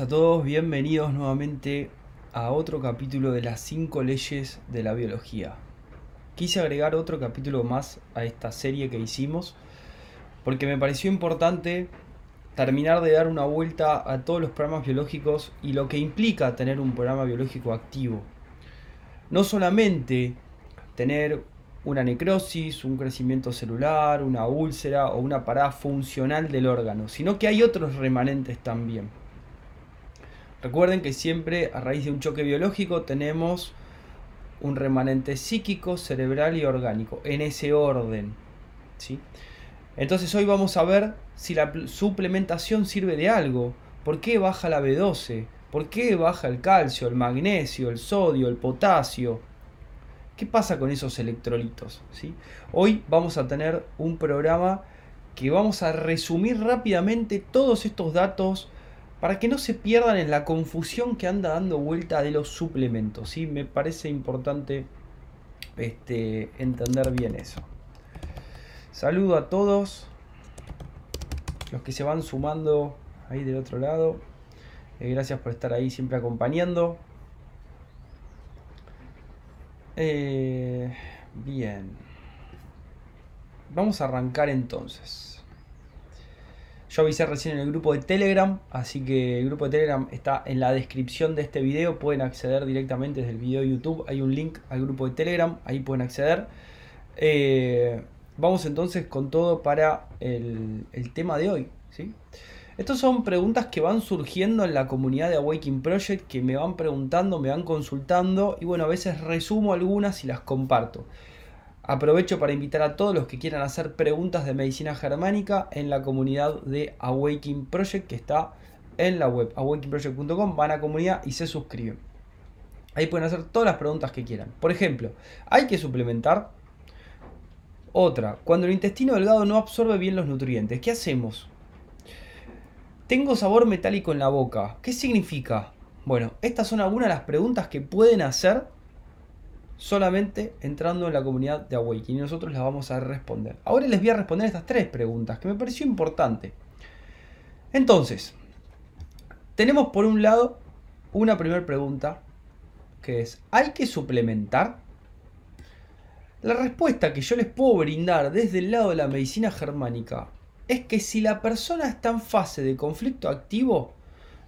a todos, bienvenidos nuevamente a otro capítulo de las 5 leyes de la biología. Quise agregar otro capítulo más a esta serie que hicimos porque me pareció importante terminar de dar una vuelta a todos los programas biológicos y lo que implica tener un programa biológico activo. No solamente tener una necrosis, un crecimiento celular, una úlcera o una parada funcional del órgano, sino que hay otros remanentes también. Recuerden que siempre a raíz de un choque biológico tenemos un remanente psíquico, cerebral y orgánico, en ese orden. ¿sí? Entonces hoy vamos a ver si la suplementación sirve de algo. ¿Por qué baja la B12? ¿Por qué baja el calcio, el magnesio, el sodio, el potasio? ¿Qué pasa con esos electrolitos? ¿sí? Hoy vamos a tener un programa que vamos a resumir rápidamente todos estos datos para que no se pierdan en la confusión que anda dando vuelta de los suplementos. ¿sí? Me parece importante este, entender bien eso. Saludo a todos los que se van sumando ahí del otro lado. Eh, gracias por estar ahí siempre acompañando. Eh, bien. Vamos a arrancar entonces. Yo avisé recién en el grupo de Telegram, así que el grupo de Telegram está en la descripción de este video. Pueden acceder directamente desde el video de YouTube. Hay un link al grupo de Telegram, ahí pueden acceder. Eh, vamos entonces con todo para el, tema de hoy. ¿sí? Estas son preguntas que van surgiendo en la comunidad de Awakening Project, que me van preguntando, me van consultando y bueno, a veces resumo algunas y las comparto. Aprovecho para invitar a todos los que quieran hacer preguntas de medicina germánica en la comunidad de Awakening Project que está en la web awakeningproject.com, van a comunidad y se suscriben. Ahí pueden hacer todas las preguntas que quieran. Por ejemplo, ¿hay que suplementar? Otra, cuando el intestino delgado no absorbe bien los nutrientes, ¿qué hacemos? Tengo sabor metálico en la boca, ¿qué significa? Bueno, estas son algunas de las preguntas que pueden hacer solamente entrando en la comunidad de Awakening y nosotros las vamos a responder. Ahora les voy a responder estas tres preguntas que me pareció importante. Entonces, tenemos por un lado una primera pregunta que es, ¿hay que suplementar? La respuesta que yo les puedo brindar desde el lado de la medicina germánica es que si la persona está en fase de conflicto activo,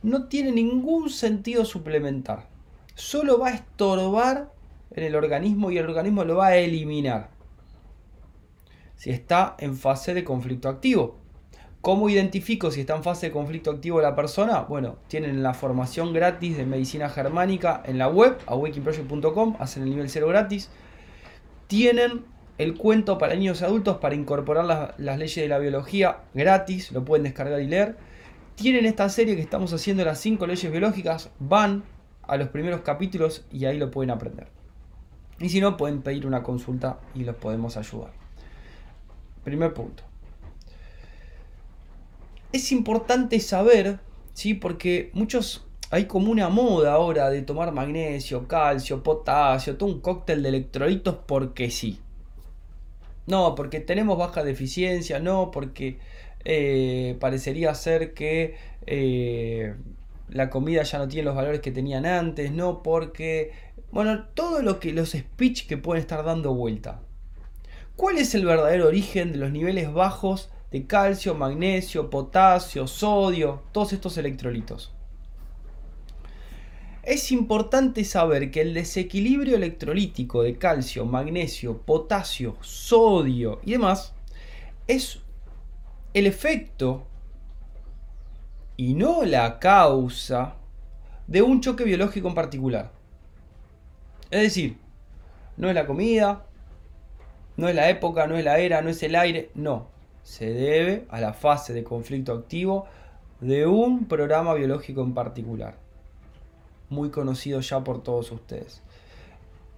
no tiene ningún sentido suplementar. Solo va a estorbar en el organismo y el organismo lo va a eliminar. Si está en fase de conflicto activo. ¿Cómo identifico si está en fase de conflicto activo la persona? Bueno, tienen la formación gratis de medicina germánica en la web, awakeningproject.com, hacen el nivel 0 gratis. Tienen el cuento para niños y adultos para incorporar las leyes de la biología gratis, lo pueden descargar y leer. Tienen esta serie que estamos haciendo, las 5 leyes biológicas, van a los primeros capítulos y ahí lo pueden aprender. Y si no, pueden pedir una consulta y los podemos ayudar. Primer punto. Es importante saber, ¿sí? porque muchos hay como una moda ahora de tomar magnesio, calcio, potasio, todo un cóctel de electrolitos porque sí. No, porque tenemos baja deficiencia, no, porque eh, parecería ser que eh, la comida ya no tiene los valores que tenían antes, no, porque bueno, todo lo que los speech que pueden estar dando vuelta. ¿Cuál es el verdadero origen de los niveles bajos de calcio, magnesio, potasio, sodio, todos estos electrolitos? Es importante saber que el desequilibrio electrolítico de calcio, magnesio, potasio, sodio y demás es el efecto y no la causa de un choque biológico en particular. Es decir, no es la comida, no es la época, no es la era, no es el aire, no. Se debe a la fase de conflicto activo de un programa biológico en particular. Muy conocido ya por todos ustedes.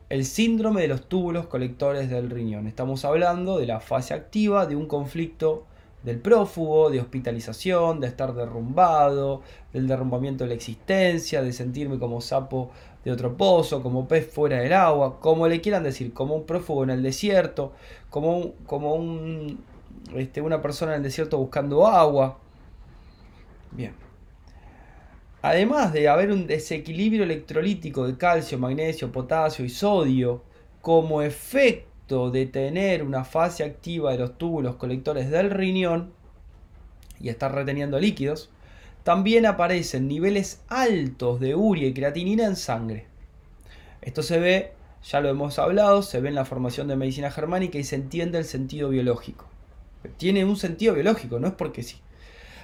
El síndrome de los túbulos colectores del riñón. Estamos hablando de la fase activa de un conflicto del prófugo, de hospitalización, de estar derrumbado, del derrumbamiento de la existencia, de sentirme como sapo de otro pozo, como pez fuera del agua, como le quieran decir, como un prófugo en el desierto, como, como un, este, una persona en el desierto buscando agua. Bien. además de haber un desequilibrio electrolítico de calcio, magnesio, potasio y sodio como efecto de tener una fase activa de los túbulos colectores del riñón y estar reteniendo líquidos, también aparecen niveles altos de urea y creatinina en sangre. Esto se ve, ya lo hemos hablado, se ve en la formación de medicina germánica y se entiende el sentido biológico. Tiene un sentido biológico, no es porque sí.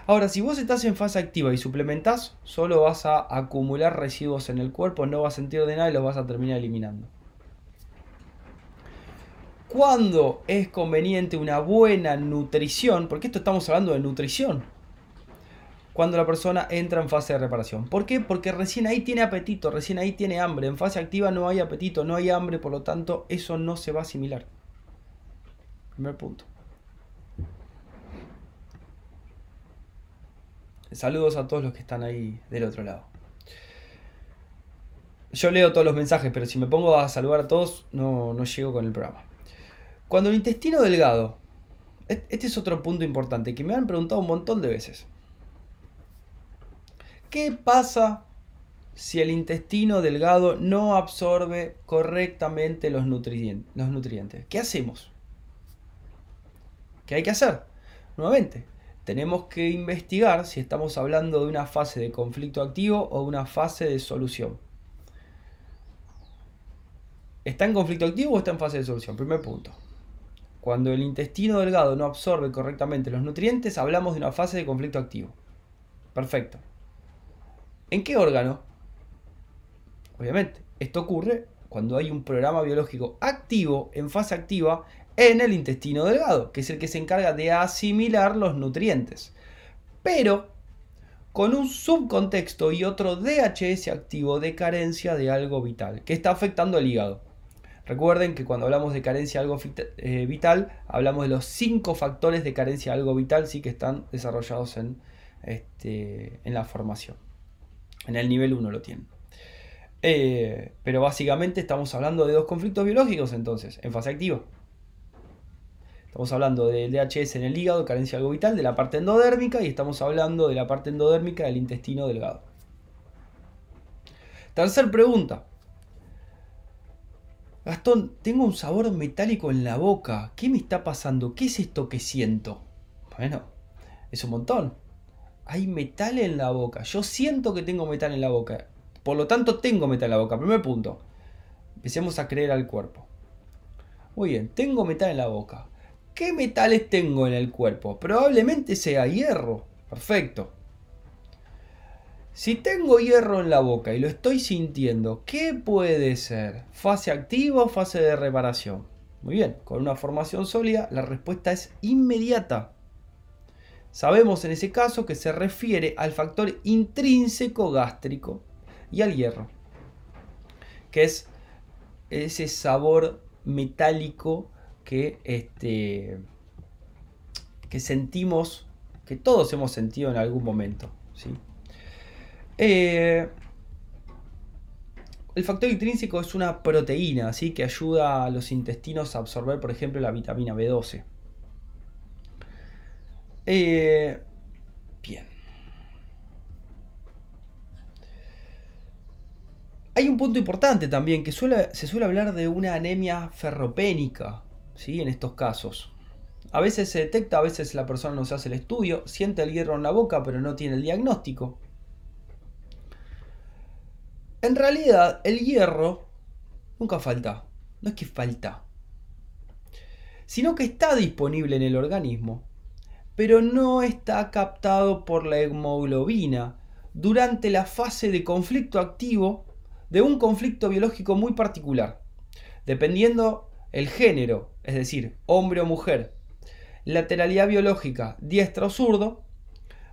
Ahora, si vos estás en fase activa y suplementás, solo vas a acumular residuos en el cuerpo, no vas a sentir de nada y los vas a terminar eliminando. ¿Cuándo es conveniente una buena nutrición? Porque esto estamos hablando de nutrición. Cuando la persona entra en fase de reparación. ¿Por qué? Porque recién ahí tiene apetito, recién ahí tiene hambre. En fase activa no hay apetito, no hay hambre, por lo tanto eso no se va a asimilar. Primer punto. Saludos a todos los que están ahí del otro lado. Yo leo todos los mensajes, pero si me pongo a saludar a todos, no, no llego con el programa. Cuando el intestino delgado, e-, este es otro punto importante que me han preguntado un montón de veces. ¿Qué pasa si el intestino delgado no absorbe correctamente los, nutrientes? ¿Qué hacemos? ¿Qué hay que hacer? Nuevamente, tenemos que investigar si estamos hablando de una fase de conflicto activo o una fase de solución. ¿Está en conflicto activo o está en fase de solución? Primer punto. Cuando el intestino delgado no absorbe correctamente los nutrientes, hablamos de una fase de conflicto activo. Perfecto. ¿En qué órgano? Obviamente, esto ocurre cuando hay un programa biológico activo, en fase activa, en el intestino delgado, que es el que se encarga de asimilar los nutrientes. Pero con un subcontexto y otro DHS activo de carencia de algo vital, que está afectando al hígado. Recuerden que cuando hablamos de carencia de algo eh, vital, hablamos de los cinco factores de carencia de algo vital, sí que están desarrollados en, este, en la formación. En el nivel 1 lo tienen. Eh, pero básicamente estamos hablando de dos conflictos biológicos entonces, en fase activa. Estamos hablando del DHS en el hígado, carencia algo vital, de la parte endodérmica y estamos hablando de la parte endodérmica del intestino delgado. Tercer pregunta. Gastón, tengo un sabor metálico en la boca. ¿Qué me está pasando? ¿Qué es esto que siento? Bueno, es un montón. Hay metal en la boca. Yo siento que tengo metal en la boca. Por lo tanto, tengo metal en la boca. Primer punto. Empecemos a creer al cuerpo. Muy bien, tengo metal en la boca. ¿Qué metales tengo en el cuerpo? Probablemente sea hierro. Perfecto. Si tengo hierro en la boca y lo estoy sintiendo, ¿qué puede ser? ¿Fase activa o fase de reparación? Muy bien, con una formación sólida la respuesta es inmediata. Sabemos en ese caso que se refiere al factor intrínseco gástrico y al hierro, que es ese sabor metálico que, este, sentimos, que todos hemos sentido en algún momento. ¿sí? Eh, el factor intrínseco es una proteína, así que ayuda a los intestinos a absorber, por ejemplo, la vitamina B12. Eh, bien. Hay un punto importante también, que se suele hablar de una anemia ferropénica. ¿sí? en estos casos. A veces se detecta, a veces la persona no se hace el estudio, siente el hierro en la boca pero no tiene el diagnóstico. En realidad, el hierro nunca falta. No es que falta. Sino que está disponible en el organismo, pero no está captado por la hemoglobina durante la fase de conflicto activo de un conflicto biológico muy particular. Dependiendo el género, es decir, hombre o mujer, lateralidad biológica, diestra o zurdo,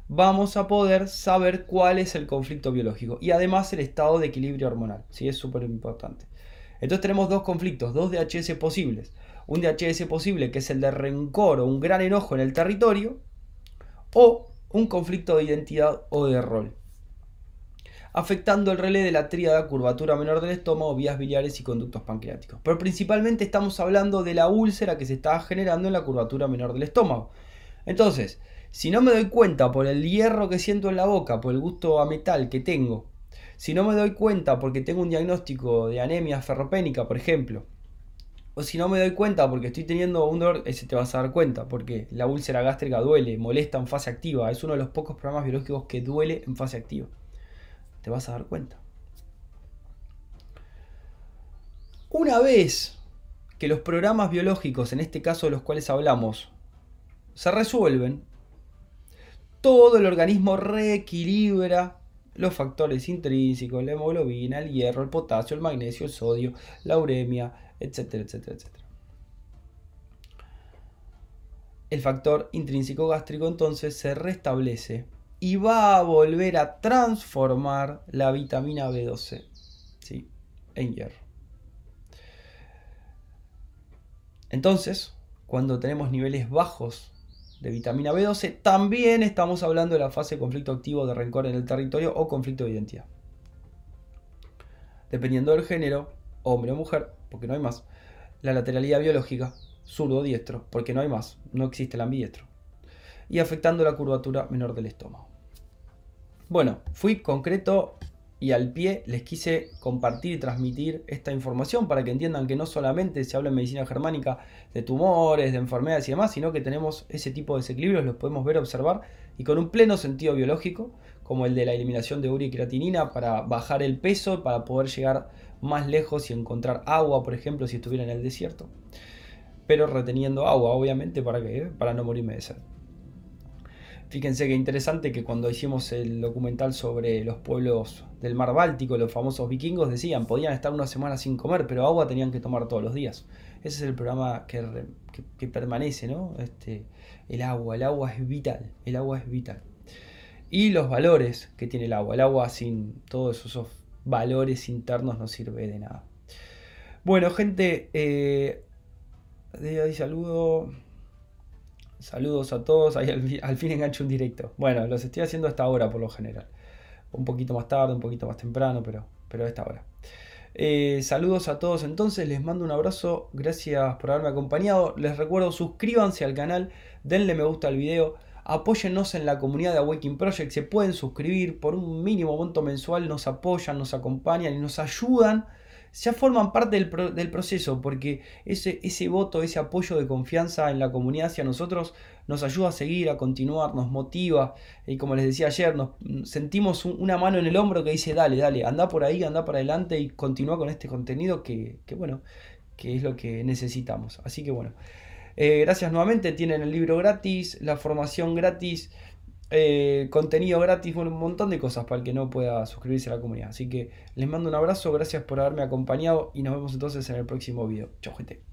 vamos a poder saber cuál es el conflicto biológico y además el estado de equilibrio hormonal, ¿sí? es súper importante. Entonces tenemos dos conflictos, dos DHS posibles. Un DHS posible que es el de rencor o un gran enojo en el territorio o un conflicto de identidad o de rol afectando el relé de la tríada curvatura menor del estómago, vías biliares y conductos pancreáticos. Pero principalmente estamos hablando de la úlcera que se está generando en la curvatura menor del estómago. Entonces, Si no me doy cuenta por el hierro que siento en la boca, por el gusto a metal que tengo, si no me doy cuenta porque tengo un diagnóstico de anemia ferropénica, por ejemplo, o si no me doy cuenta porque estoy teniendo un dolor, ese te vas a dar cuenta, porque la úlcera gástrica duele, molesta en fase activa, es uno de los pocos programas biológicos que duele en fase activa. Te vas a dar cuenta. Una vez que los programas biológicos, en este caso de los cuales hablamos, se resuelven, todo el organismo reequilibra los factores intrínsecos, la hemoglobina, el hierro, el potasio, el magnesio, el sodio, la uremia, etcétera, etcétera, etcétera. El factor intrínseco gástrico entonces se restablece y va a volver a transformar la vitamina B12 ¿sí? en hierro. Entonces, cuando tenemos niveles bajos de vitamina B12, también estamos hablando de la fase de conflicto activo de rencor en el territorio o conflicto de identidad. Dependiendo del género, hombre o mujer, porque no hay más, la lateralidad biológica, zurdo o diestro, porque no hay más, no existe el ambidiestro, y afectando la curvatura menor del estómago. Bueno, fui concreto y al pie les quise compartir y transmitir esta información para que entiendan que no solamente se habla en medicina germánica de tumores, de enfermedades y demás, sino que tenemos ese tipo de desequilibrios, los podemos ver, observar y con un pleno sentido biológico, como el de la eliminación de urea y creatinina para bajar el peso, para poder llegar más lejos y encontrar agua, por ejemplo, si estuviera en el desierto. Pero reteniendo agua, obviamente, ¿para qué? Para no morirme de sed. Fíjense que interesante que cuando hicimos el documental sobre los pueblos del mar Báltico, los famosos vikingos decían, podían estar una semana sin comer, pero agua tenían que tomar todos los días. Ese es el programa que, que permanece, ¿no? Este, el agua, el agua es vital, el agua es vital. Y los valores que tiene el agua, el agua sin todos esos valores internos no sirve de nada. Bueno, gente, eh, ahí saludo. Saludos a todos. Ahí al, fin engancho un directo. Bueno, los estoy haciendo hasta ahora por lo general. Un poquito más tarde, un poquito más temprano, pero, pero a esta hora. Eh, saludos a todos entonces, les mando un abrazo, gracias por haberme acompañado. Les recuerdo, suscríbanse al canal, denle me gusta al video Apóyennos en la comunidad de Awakening Project. Se pueden suscribir por un mínimo monto mensual. Nos apoyan, nos acompañan y nos ayudan. Ya forman parte del, proceso porque ese, ese voto, ese apoyo de confianza en la comunidad hacia nosotros nos ayuda a seguir, a continuar, nos motiva. Y como les decía ayer, nos sentimos una mano en el hombro que dice, dale, dale, anda por ahí, anda para adelante y continúa con este contenido que, que bueno, que es lo que necesitamos. Así que bueno. Eh, gracias nuevamente, tienen el libro gratis, la formación gratis, eh, contenido gratis, un montón de cosas para el que no pueda suscribirse a la comunidad. Así que les mando un abrazo, gracias por haberme acompañado y nos vemos entonces en el próximo video. Chau gente.